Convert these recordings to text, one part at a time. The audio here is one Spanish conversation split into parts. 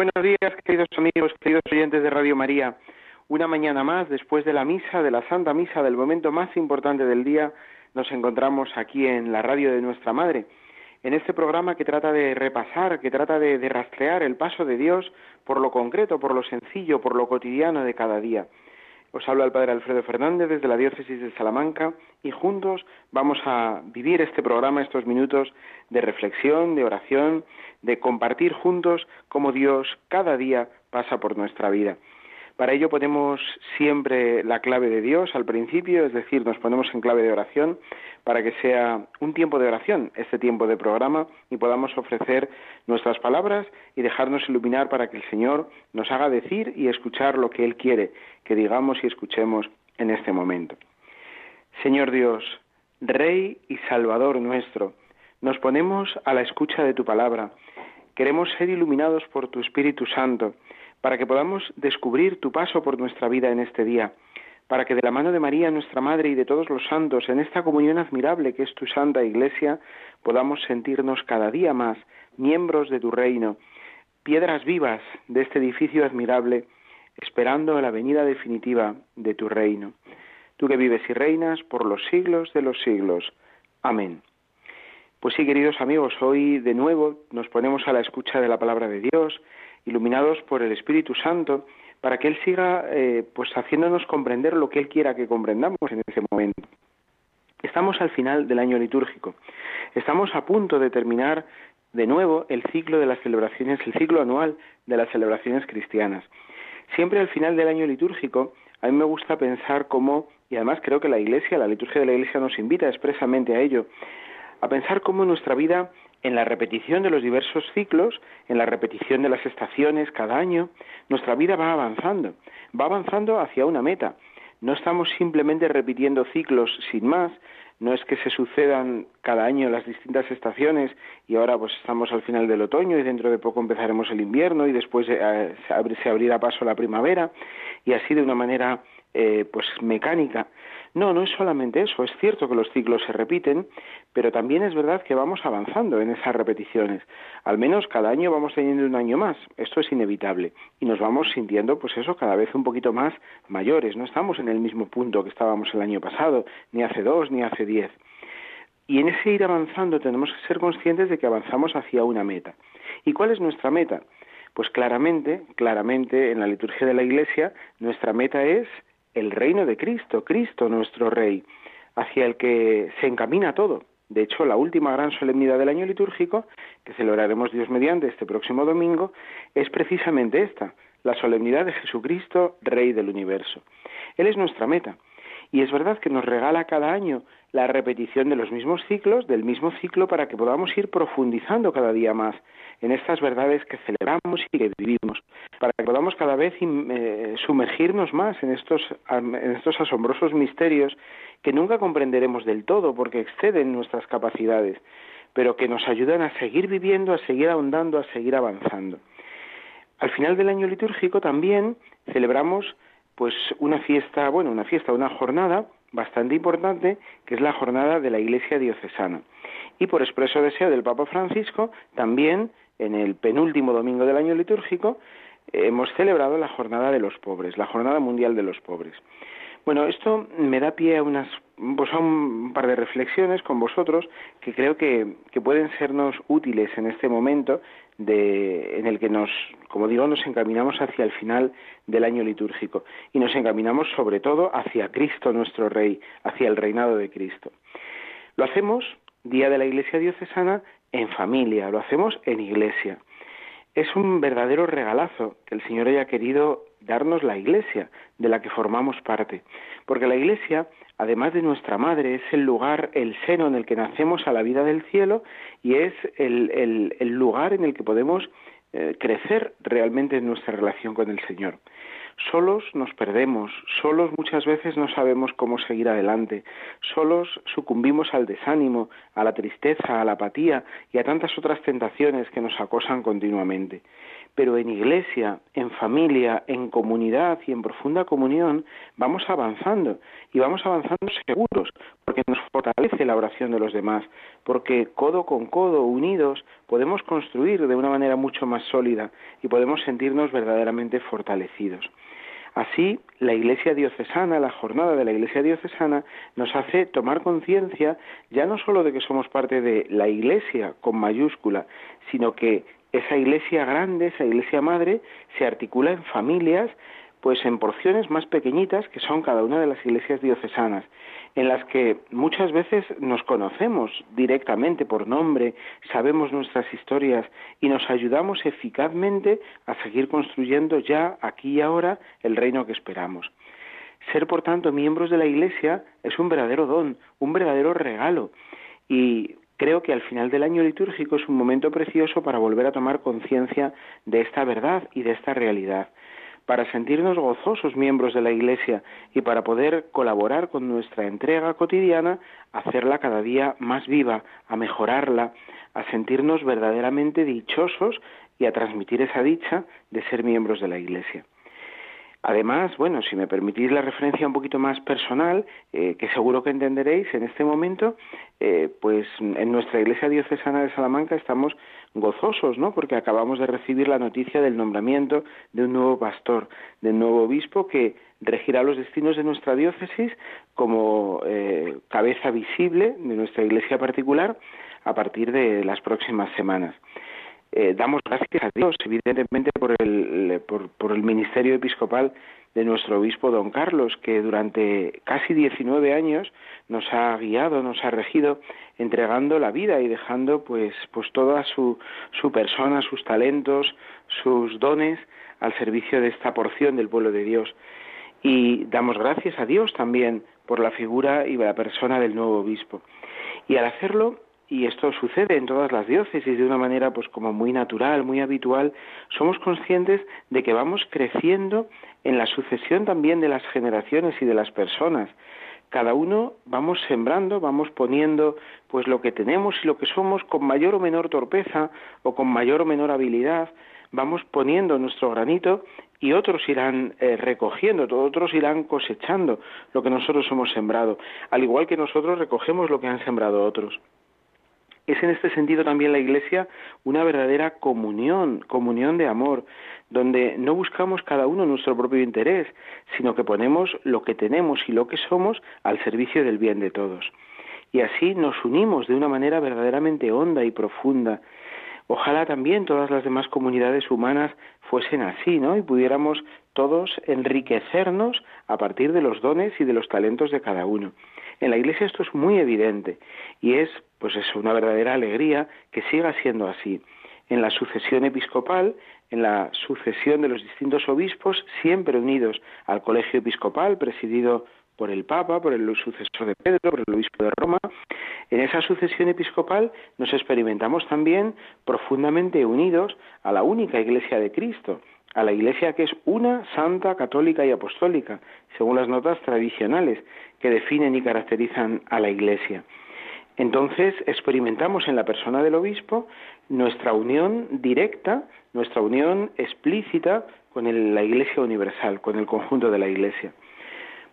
Buenos días, queridos amigos, queridos oyentes de Radio María. Una mañana más, después de la misa, de la Santa Misa, del momento más importante del día, nos encontramos aquí en la radio de nuestra Madre, en este programa que trata de repasar, que trata de, de rastrear el paso de Dios por lo concreto, por lo sencillo, por lo cotidiano de cada día. Os habla el Padre Alfredo Fernández desde la Diócesis de Salamanca y juntos vamos a vivir este programa, estos minutos de reflexión, de oración, de compartir juntos cómo Dios cada día pasa por nuestra vida. Para ello ponemos siempre la clave de Dios al principio, es decir, nos ponemos en clave de oración para que sea un tiempo de oración, este tiempo de programa, y podamos ofrecer nuestras palabras y dejarnos iluminar para que el Señor nos haga decir y escuchar lo que Él quiere que digamos y escuchemos en este momento. Señor Dios, Rey y Salvador nuestro, nos ponemos a la escucha de tu palabra. Queremos ser iluminados por tu Espíritu Santo para que podamos descubrir tu paso por nuestra vida en este día, para que de la mano de María, nuestra Madre, y de todos los santos, en esta comunión admirable que es tu Santa Iglesia, podamos sentirnos cada día más miembros de tu reino, piedras vivas de este edificio admirable, esperando la venida definitiva de tu reino. Tú que vives y reinas por los siglos de los siglos. Amén. Pues sí, queridos amigos, hoy de nuevo nos ponemos a la escucha de la palabra de Dios, iluminados por el Espíritu Santo, para que Él siga eh, pues haciéndonos comprender lo que Él quiera que comprendamos en ese momento. Estamos al final del año litúrgico. Estamos a punto de terminar de nuevo el ciclo de las celebraciones, el ciclo anual de las celebraciones cristianas. Siempre al final del año litúrgico, a mí me gusta pensar cómo, y además creo que la Iglesia, la liturgia de la Iglesia nos invita expresamente a ello, a pensar cómo nuestra vida en la repetición de los diversos ciclos, en la repetición de las estaciones cada año, nuestra vida va avanzando, va avanzando hacia una meta. No estamos simplemente repitiendo ciclos sin más, no es que se sucedan cada año las distintas estaciones y ahora pues estamos al final del otoño y dentro de poco empezaremos el invierno y después eh, se, abrirá paso la primavera y así de una manera eh, pues mecánica, no, no es solamente eso. Es cierto que los ciclos se repiten, pero también es verdad que vamos avanzando en esas repeticiones. Al menos cada año vamos teniendo un año más. Esto es inevitable. Y nos vamos sintiendo, pues eso, cada vez un poquito más mayores. No estamos en el mismo punto que estábamos el año pasado, ni hace dos, ni hace diez. Y en ese ir avanzando tenemos que ser conscientes de que avanzamos hacia una meta. ¿Y cuál es nuestra meta? Pues claramente, claramente en la liturgia de la Iglesia, nuestra meta es el reino de Cristo, Cristo nuestro Rey, hacia el que se encamina todo. De hecho, la última gran solemnidad del año litúrgico, que celebraremos Dios mediante este próximo domingo, es precisamente esta, la solemnidad de Jesucristo, Rey del universo. Él es nuestra meta. Y es verdad que nos regala cada año la repetición de los mismos ciclos, del mismo ciclo, para que podamos ir profundizando cada día más en estas verdades que celebramos y que vivimos, para que podamos cada vez eh, sumergirnos más en estos, en estos asombrosos misterios que nunca comprenderemos del todo porque exceden nuestras capacidades, pero que nos ayudan a seguir viviendo, a seguir ahondando, a seguir avanzando. Al final del año litúrgico también celebramos pues una fiesta, bueno, una fiesta, una jornada bastante importante, que es la jornada de la Iglesia diocesana. Y por expreso deseo del Papa Francisco, también en el penúltimo domingo del año litúrgico, hemos celebrado la Jornada de los Pobres, la Jornada Mundial de los Pobres. Bueno, esto me da pie a unas pues a un par de reflexiones con vosotros que creo que, que pueden sernos útiles en este momento de, en el que nos, como digo, nos encaminamos hacia el final del año litúrgico y nos encaminamos sobre todo hacia Cristo nuestro Rey, hacia el reinado de Cristo. Lo hacemos Día de la Iglesia Diocesana en familia, lo hacemos en iglesia. Es un verdadero regalazo que el Señor haya querido darnos la iglesia de la que formamos parte, porque la iglesia, además de nuestra madre, es el lugar, el seno en el que nacemos a la vida del cielo y es el, lugar en el que podemos eh, crecer realmente en nuestra relación con el Señor. Solos nos perdemos, solos muchas veces no sabemos cómo seguir adelante, solos sucumbimos al desánimo, a la tristeza, a la apatía y a tantas otras tentaciones que nos acosan continuamente pero en iglesia, en familia, en comunidad y en profunda comunión vamos avanzando y vamos avanzando seguros, porque nos fortalece la oración de los demás, porque codo con codo, unidos, podemos construir de una manera mucho más sólida y podemos sentirnos verdaderamente fortalecidos. Así, la Iglesia diocesana, la jornada de la Iglesia diocesana, nos hace tomar conciencia ya no solo de que somos parte de la Iglesia con mayúscula, sino que esa iglesia grande, esa iglesia madre, se articula en familias, pues en porciones más pequeñitas que son cada una de las iglesias diocesanas, en las que muchas veces nos conocemos directamente por nombre, sabemos nuestras historias y nos ayudamos eficazmente a seguir construyendo ya aquí y ahora el reino que esperamos. Ser, por tanto, miembros de la Iglesia es un verdadero don, un verdadero regalo. Y Creo que al final del año litúrgico es un momento precioso para volver a tomar conciencia de esta verdad y de esta realidad, para sentirnos gozosos miembros de la Iglesia y para poder colaborar con nuestra entrega cotidiana, hacerla cada día más viva, a mejorarla, a sentirnos verdaderamente dichosos y a transmitir esa dicha de ser miembros de la Iglesia. Además, bueno, si me permitís la referencia un poquito más personal, eh, que seguro que entenderéis en este momento, eh, pues en nuestra iglesia diocesana de Salamanca estamos gozosos, ¿no? Porque acabamos de recibir la noticia del nombramiento de un nuevo pastor, de un nuevo obispo que regirá los destinos de nuestra diócesis como eh, cabeza visible de nuestra iglesia particular a partir de las próximas semanas. Eh, damos gracias a Dios, evidentemente, por el, por, el ministerio episcopal de nuestro obispo don Carlos, que durante casi 19 años nos ha guiado, nos ha regido, entregando la vida y dejando pues, pues toda su, su persona, sus talentos, sus dones al servicio de esta porción del pueblo de Dios. Y damos gracias a Dios también por la figura y la persona del nuevo obispo. Y al hacerlo, y esto sucede en todas las diócesis de una manera pues como muy natural, muy habitual, somos conscientes de que vamos creciendo en la sucesión también de las generaciones y de las personas. Cada uno vamos sembrando, vamos poniendo pues lo que tenemos y lo que somos con mayor o menor torpeza o con mayor o menor habilidad, vamos poniendo nuestro granito y otros irán eh, recogiendo, otros irán cosechando lo que nosotros hemos sembrado, al igual que nosotros recogemos lo que han sembrado otros. Es en este sentido también la Iglesia una verdadera comunión, comunión de amor, donde no buscamos cada uno nuestro propio interés, sino que ponemos lo que tenemos y lo que somos al servicio del bien de todos. Y así nos unimos de una manera verdaderamente honda y profunda. Ojalá también todas las demás comunidades humanas fuesen así, ¿no? Y pudiéramos todos enriquecernos a partir de los dones y de los talentos de cada uno. En la Iglesia esto es muy evidente y es, pues eso, una verdadera alegría que siga siendo así. En la sucesión episcopal, en la sucesión de los distintos obispos, siempre unidos al colegio episcopal presidido por el Papa, por el sucesor de Pedro, por el obispo de Roma. En esa sucesión episcopal nos experimentamos también profundamente unidos a la única Iglesia de Cristo, a la Iglesia que es una, santa, católica y apostólica, según las notas tradicionales que definen y caracterizan a la Iglesia. Entonces experimentamos en la persona del obispo nuestra unión directa, nuestra unión explícita con la Iglesia universal, con el conjunto de la Iglesia.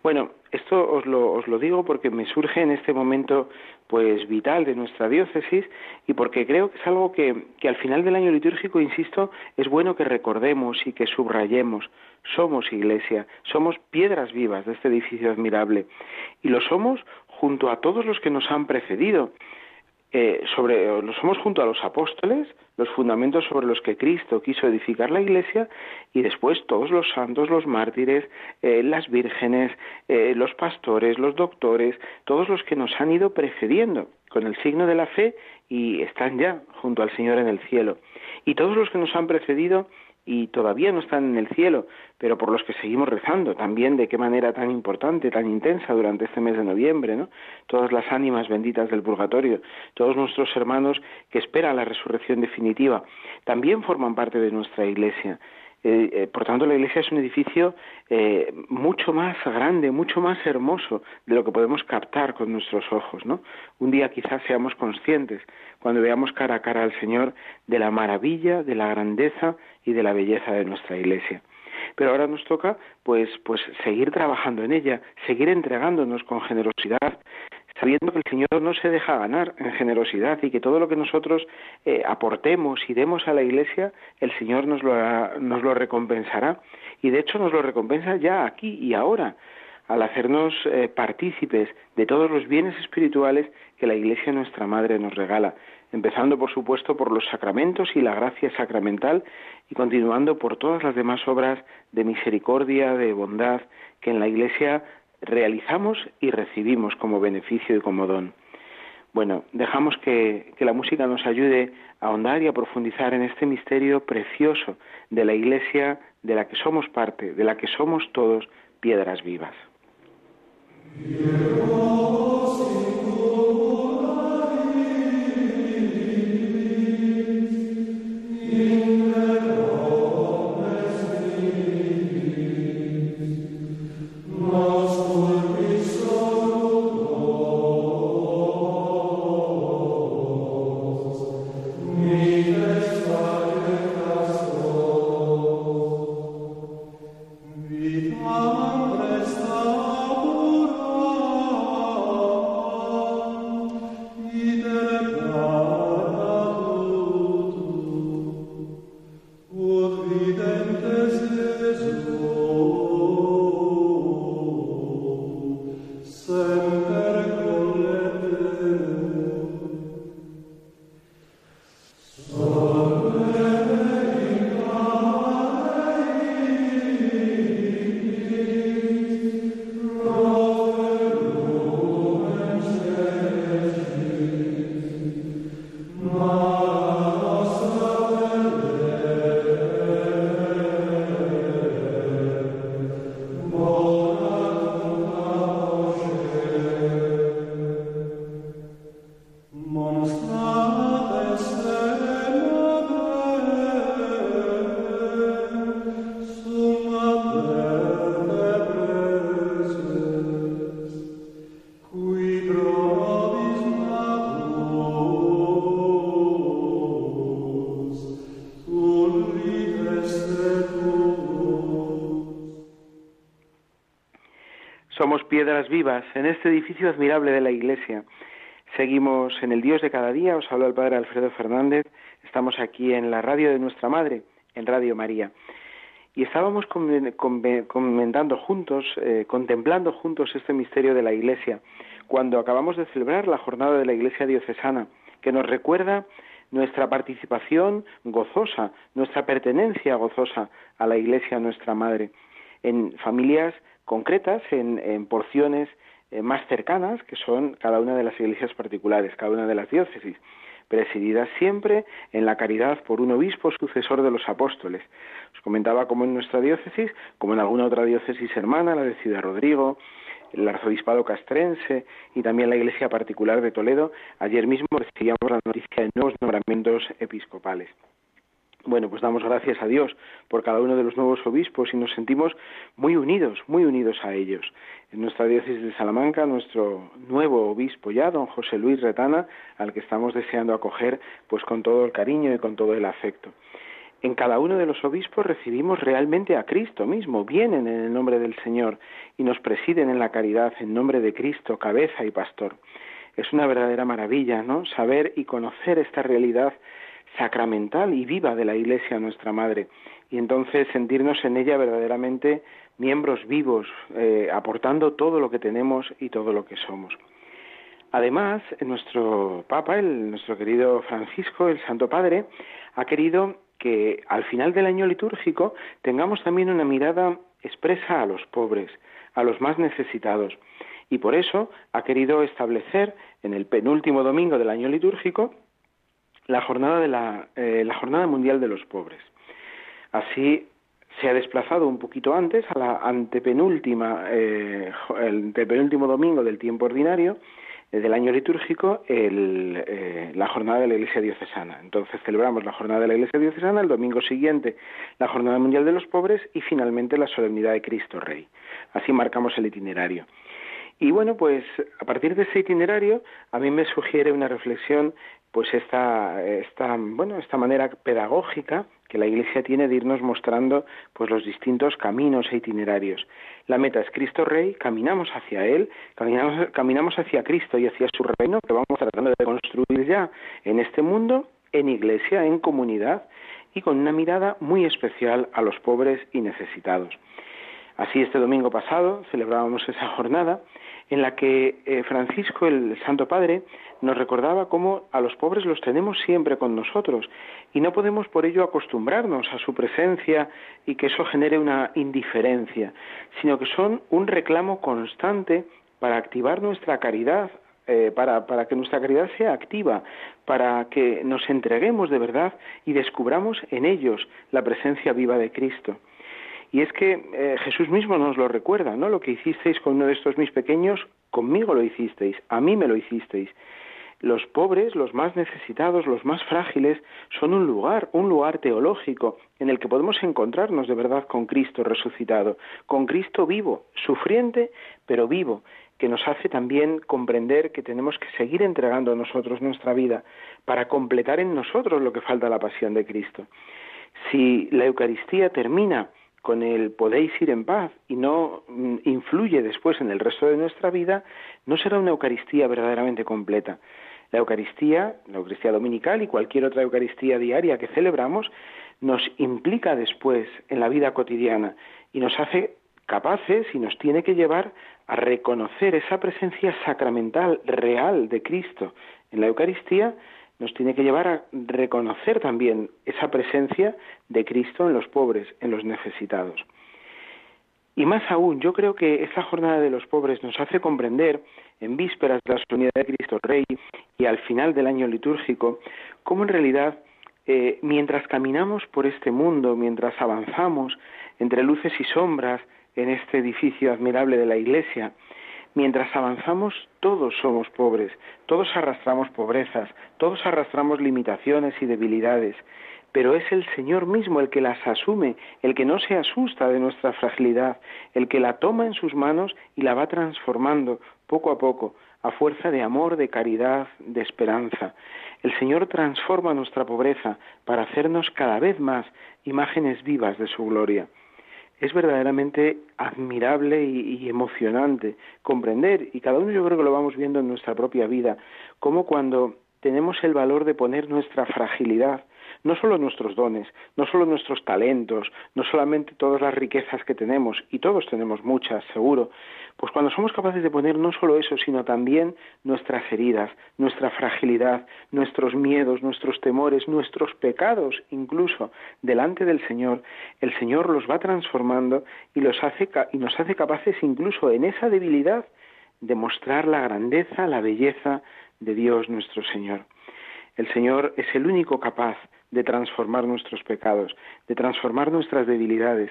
Bueno, esto os lo, os lo digo porque me surge en este momento pues vital de nuestra diócesis y porque creo que es algo que, que al final del año litúrgico, insisto, es bueno que recordemos y que subrayemos. Somos iglesia, somos piedras vivas de este edificio admirable y lo somos junto a todos los que nos han precedido. Eh, sobre, somos junto a los apóstoles, los fundamentos sobre los que Cristo quiso edificar la Iglesia, y después todos los santos, los mártires, eh, las vírgenes, eh, los pastores, los doctores, todos los que nos han ido precediendo con el signo de la fe y están ya junto al Señor en el cielo. Y todos los que nos han precedido y todavía no están en el cielo, pero por los que seguimos rezando, también de qué manera tan importante, tan intensa durante este mes de noviembre, ¿no? Todas las ánimas benditas del purgatorio, todos nuestros hermanos que esperan la resurrección definitiva, también forman parte de nuestra iglesia. Eh, eh, por tanto, la iglesia es un edificio eh, mucho más grande, mucho más hermoso de lo que podemos captar con nuestros ojos, ¿no? Un día quizás seamos conscientes, cuando veamos cara a cara al Señor, de la maravilla, de la grandeza y de la belleza de nuestra iglesia. Pero ahora nos toca, pues, pues seguir trabajando en ella, seguir entregándonos con generosidad, sabiendo que el Señor no se deja ganar en generosidad y que todo lo que nosotros eh, aportemos y demos a la Iglesia, el Señor nos lo, nos lo recompensará. Y de hecho nos lo recompensa ya aquí y ahora, al hacernos eh, partícipes de todos los bienes espirituales que la Iglesia nuestra Madre nos regala, empezando por supuesto por los sacramentos y la gracia sacramental y continuando por todas las demás obras de misericordia, de bondad que en la Iglesia realizamos y recibimos como beneficio y como don. Bueno, dejamos que, la música nos ayude a ahondar y a profundizar en este misterio precioso de la Iglesia de la que somos parte, de la que somos todos piedras vivas. prestar vivas en este edificio admirable de la Iglesia. Seguimos en el Dios de cada día, os habla el Padre Alfredo Fernández, estamos aquí en la radio de nuestra Madre, en Radio María. Y estábamos comentando juntos, eh, contemplando juntos este misterio de la Iglesia, cuando acabamos de celebrar la jornada de la Iglesia diocesana, que nos recuerda nuestra participación gozosa, nuestra pertenencia gozosa a la Iglesia, nuestra Madre, en familias concretas en, porciones eh, más cercanas, que son cada una de las iglesias particulares, cada una de las diócesis, presididas siempre en la caridad por un obispo sucesor de los apóstoles. Os comentaba como en nuestra diócesis, como en alguna otra diócesis hermana, la de Ciudad Rodrigo, el arzobispado castrense y también la iglesia particular de Toledo, ayer mismo recibíamos la noticia de nuevos nombramientos episcopales. Bueno, pues damos gracias a Dios por cada uno de los nuevos obispos y nos sentimos muy unidos, muy unidos a ellos. En nuestra diócesis de Salamanca, nuestro nuevo obispo ya, don José Luis Retana, al que estamos deseando acoger pues con todo el cariño y con todo el afecto. En cada uno de los obispos recibimos realmente a Cristo mismo, vienen en el nombre del Señor y nos presiden en la caridad en nombre de Cristo, cabeza y pastor. Es una verdadera maravilla, ¿no? Saber y conocer esta realidad sacramental y viva de la Iglesia nuestra Madre y entonces sentirnos en ella verdaderamente miembros vivos, eh, aportando todo lo que tenemos y todo lo que somos. Además, nuestro Papa, el, nuestro querido Francisco, el Santo Padre, ha querido que al final del año litúrgico tengamos también una mirada expresa a los pobres, a los más necesitados. Y por eso ha querido establecer en el penúltimo domingo del año litúrgico la jornada, de la, eh, la jornada mundial de los pobres. Así se ha desplazado un poquito antes a la antepenúltima, eh, el antepenúltimo domingo del tiempo ordinario eh, del año litúrgico el, la jornada de la Iglesia Diocesana. Entonces celebramos la jornada de la Iglesia Diocesana, el domingo siguiente la Jornada Mundial de los Pobres y finalmente la Solemnidad de Cristo Rey. Así marcamos el itinerario. Y bueno, pues a partir de ese itinerario a mí me sugiere una reflexión pues esta, esta, bueno, esta manera pedagógica que la Iglesia tiene de irnos mostrando pues los distintos caminos e itinerarios. La meta es Cristo Rey, caminamos hacia Él, caminamos, caminamos hacia Cristo y hacia su reino que vamos tratando de construir ya en este mundo, en iglesia, en comunidad y con una mirada muy especial a los pobres y necesitados. Así este domingo pasado celebrábamos esa jornada en la que eh, Francisco, el Santo Padre, nos recordaba cómo a los pobres los tenemos siempre con nosotros y no podemos por ello acostumbrarnos a su presencia y que eso genere una indiferencia, sino que son un reclamo constante para activar nuestra caridad, eh, para, para que nuestra caridad sea activa, para que nos entreguemos de verdad y descubramos en ellos la presencia viva de Cristo. Y es que eh, Jesús mismo nos lo recuerda, ¿no? Lo que hicisteis con uno de estos mis pequeños, conmigo lo hicisteis, a mí me lo hicisteis. Los pobres, los más necesitados, los más frágiles, son un lugar, un lugar teológico en el que podemos encontrarnos de verdad con Cristo resucitado, con Cristo vivo, sufriente, pero vivo, que nos hace también comprender que tenemos que seguir entregando a nosotros nuestra vida para completar en nosotros lo que falta la pasión de Cristo. Si la Eucaristía termina con el podéis ir en paz y no mm, influye después en el resto de nuestra vida, no será una Eucaristía verdaderamente completa. La Eucaristía, la Eucaristía dominical y cualquier otra Eucaristía diaria que celebramos, nos implica después en la vida cotidiana y nos hace capaces y nos tiene que llevar a reconocer esa presencia sacramental real de Cristo en la Eucaristía nos tiene que llevar a reconocer también esa presencia de Cristo en los pobres, en los necesitados. Y más aún, yo creo que esta jornada de los pobres nos hace comprender, en vísperas de la solemnidad de Cristo Rey y al final del año litúrgico, cómo en realidad, eh, mientras caminamos por este mundo, mientras avanzamos entre luces y sombras en este edificio admirable de la Iglesia, Mientras avanzamos, todos somos pobres, todos arrastramos pobrezas, todos arrastramos limitaciones y debilidades, pero es el Señor mismo el que las asume, el que no se asusta de nuestra fragilidad, el que la toma en sus manos y la va transformando poco a poco, a fuerza de amor, de caridad, de esperanza. El Señor transforma nuestra pobreza para hacernos cada vez más imágenes vivas de su gloria es verdaderamente admirable y, emocionante comprender, y cada uno yo creo que lo vamos viendo en nuestra propia vida, cómo cuando tenemos el valor de poner nuestra fragilidad, no solo nuestros dones, no solo nuestros talentos, no solamente todas las riquezas que tenemos, y todos tenemos muchas, seguro, pues cuando somos capaces de poner no solo eso, sino también nuestras heridas, nuestra fragilidad, nuestros miedos, nuestros temores, nuestros pecados, incluso delante del Señor, el Señor los va transformando y los hace y nos hace capaces incluso en esa debilidad de mostrar la grandeza, la belleza de Dios nuestro Señor. El Señor es el único capaz de transformar nuestros pecados, de transformar nuestras debilidades.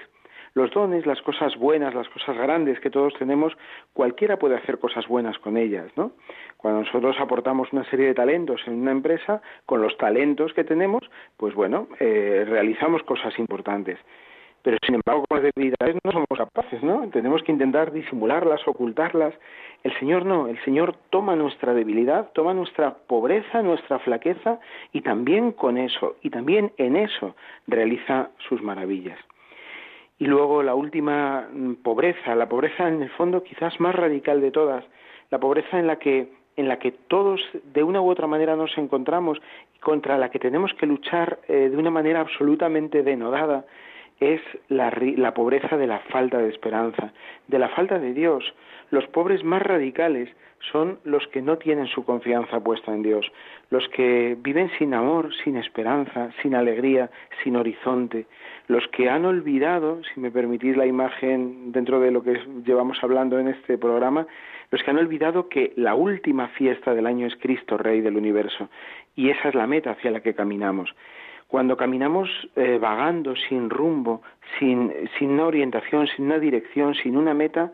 Los dones, las cosas buenas, las cosas grandes que todos tenemos, cualquiera puede hacer cosas buenas con ellas, ¿no? Cuando nosotros aportamos una serie de talentos en una empresa, con los talentos que tenemos, pues bueno, eh, realizamos cosas importantes pero sin embargo con las debilidades no somos capaces, ¿no? Tenemos que intentar disimularlas, ocultarlas. El Señor no, el Señor toma nuestra debilidad, toma nuestra pobreza, nuestra flaqueza y también con eso, y también en eso realiza sus maravillas. Y luego la última mm, pobreza, la pobreza en el fondo quizás más radical de todas, la pobreza en la que en la que todos de una u otra manera nos encontramos y contra la que tenemos que luchar eh, de una manera absolutamente denodada, es la, la, pobreza de la falta de esperanza, de la falta de Dios. Los pobres más radicales son los que no tienen su confianza puesta en Dios, los que viven sin amor, sin esperanza, sin alegría, sin horizonte, los que han olvidado, si me permitís la imagen dentro de lo que llevamos hablando en este programa, los que han olvidado que la última fiesta del año es Cristo, Rey del universo, y esa es la meta hacia la que caminamos Cuando caminamos eh, vagando, sin rumbo, sin, una orientación, sin una dirección, sin una meta,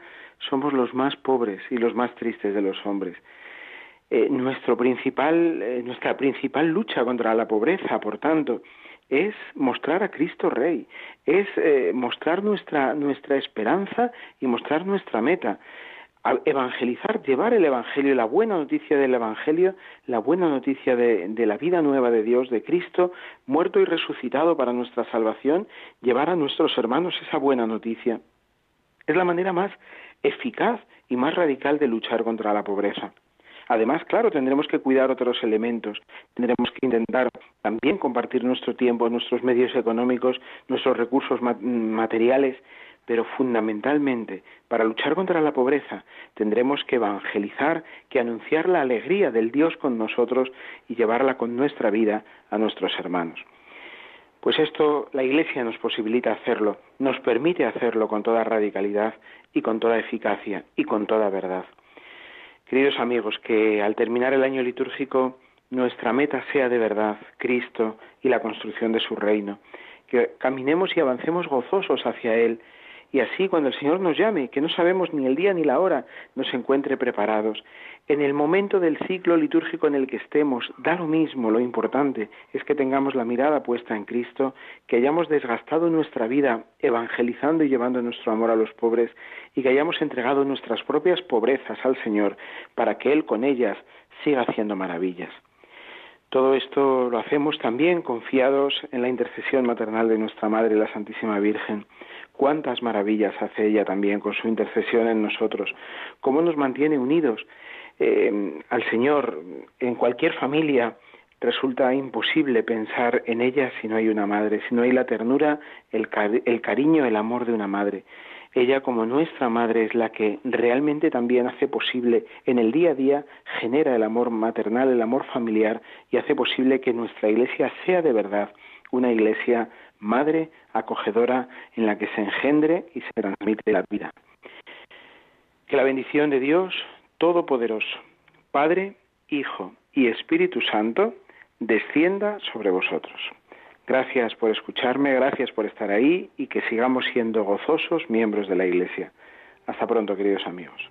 somos los más pobres y los más tristes de los hombres. Eh, nuestro principal, eh, nuestra principal lucha contra la pobreza, por tanto, es mostrar a Cristo Rey, es eh, mostrar nuestra, nuestra esperanza y mostrar nuestra meta. Evangelizar, llevar el Evangelio, la buena noticia del Evangelio, la buena noticia de, de la vida nueva de Dios, de Cristo, muerto y resucitado para nuestra salvación, llevar a nuestros hermanos esa buena noticia. Es la manera más eficaz y más radical de luchar contra la pobreza. Además, claro, tendremos que cuidar otros elementos. Tendremos que intentar también compartir nuestro tiempo, nuestros medios económicos, nuestros recursos materiales, pero fundamentalmente, para luchar contra la pobreza, tendremos que evangelizar, que anunciar la alegría del Dios con nosotros y llevarla con nuestra vida a nuestros hermanos. Pues esto la Iglesia nos posibilita hacerlo, nos permite hacerlo con toda radicalidad y con toda eficacia y con toda verdad. Queridos amigos, que al terminar el año litúrgico nuestra meta sea de verdad Cristo y la construcción de su reino, que caminemos y avancemos gozosos hacia Él, y así cuando el Señor nos llame, que no sabemos ni el día ni la hora, nos encuentre preparados. En el momento del ciclo litúrgico en el que estemos, da lo mismo, lo importante es que tengamos la mirada puesta en Cristo, que hayamos desgastado nuestra vida evangelizando y llevando nuestro amor a los pobres y que hayamos entregado nuestras propias pobrezas al Señor para que Él con ellas siga haciendo maravillas. Todo esto lo hacemos también confiados en la intercesión maternal de nuestra Madre, la Santísima Virgen. Cuántas maravillas hace ella también con su intercesión en nosotros. Cómo nos mantiene unidos eh, al Señor en cualquier familia. Resulta imposible pensar en ella si no hay una madre, si no hay la ternura, el, el cariño, el amor de una madre. Ella como nuestra madre es la que realmente también hace posible en el día a día, genera el amor maternal, el amor familiar y hace posible que nuestra iglesia sea de verdad una iglesia madre, acogedora, en la que se engendre y se transmite la vida. Que la bendición de Dios Todopoderoso, Padre, Hijo y Espíritu Santo, descienda sobre vosotros. Gracias por escucharme, gracias por estar ahí y que sigamos siendo gozosos miembros de la Iglesia. Hasta pronto, queridos amigos.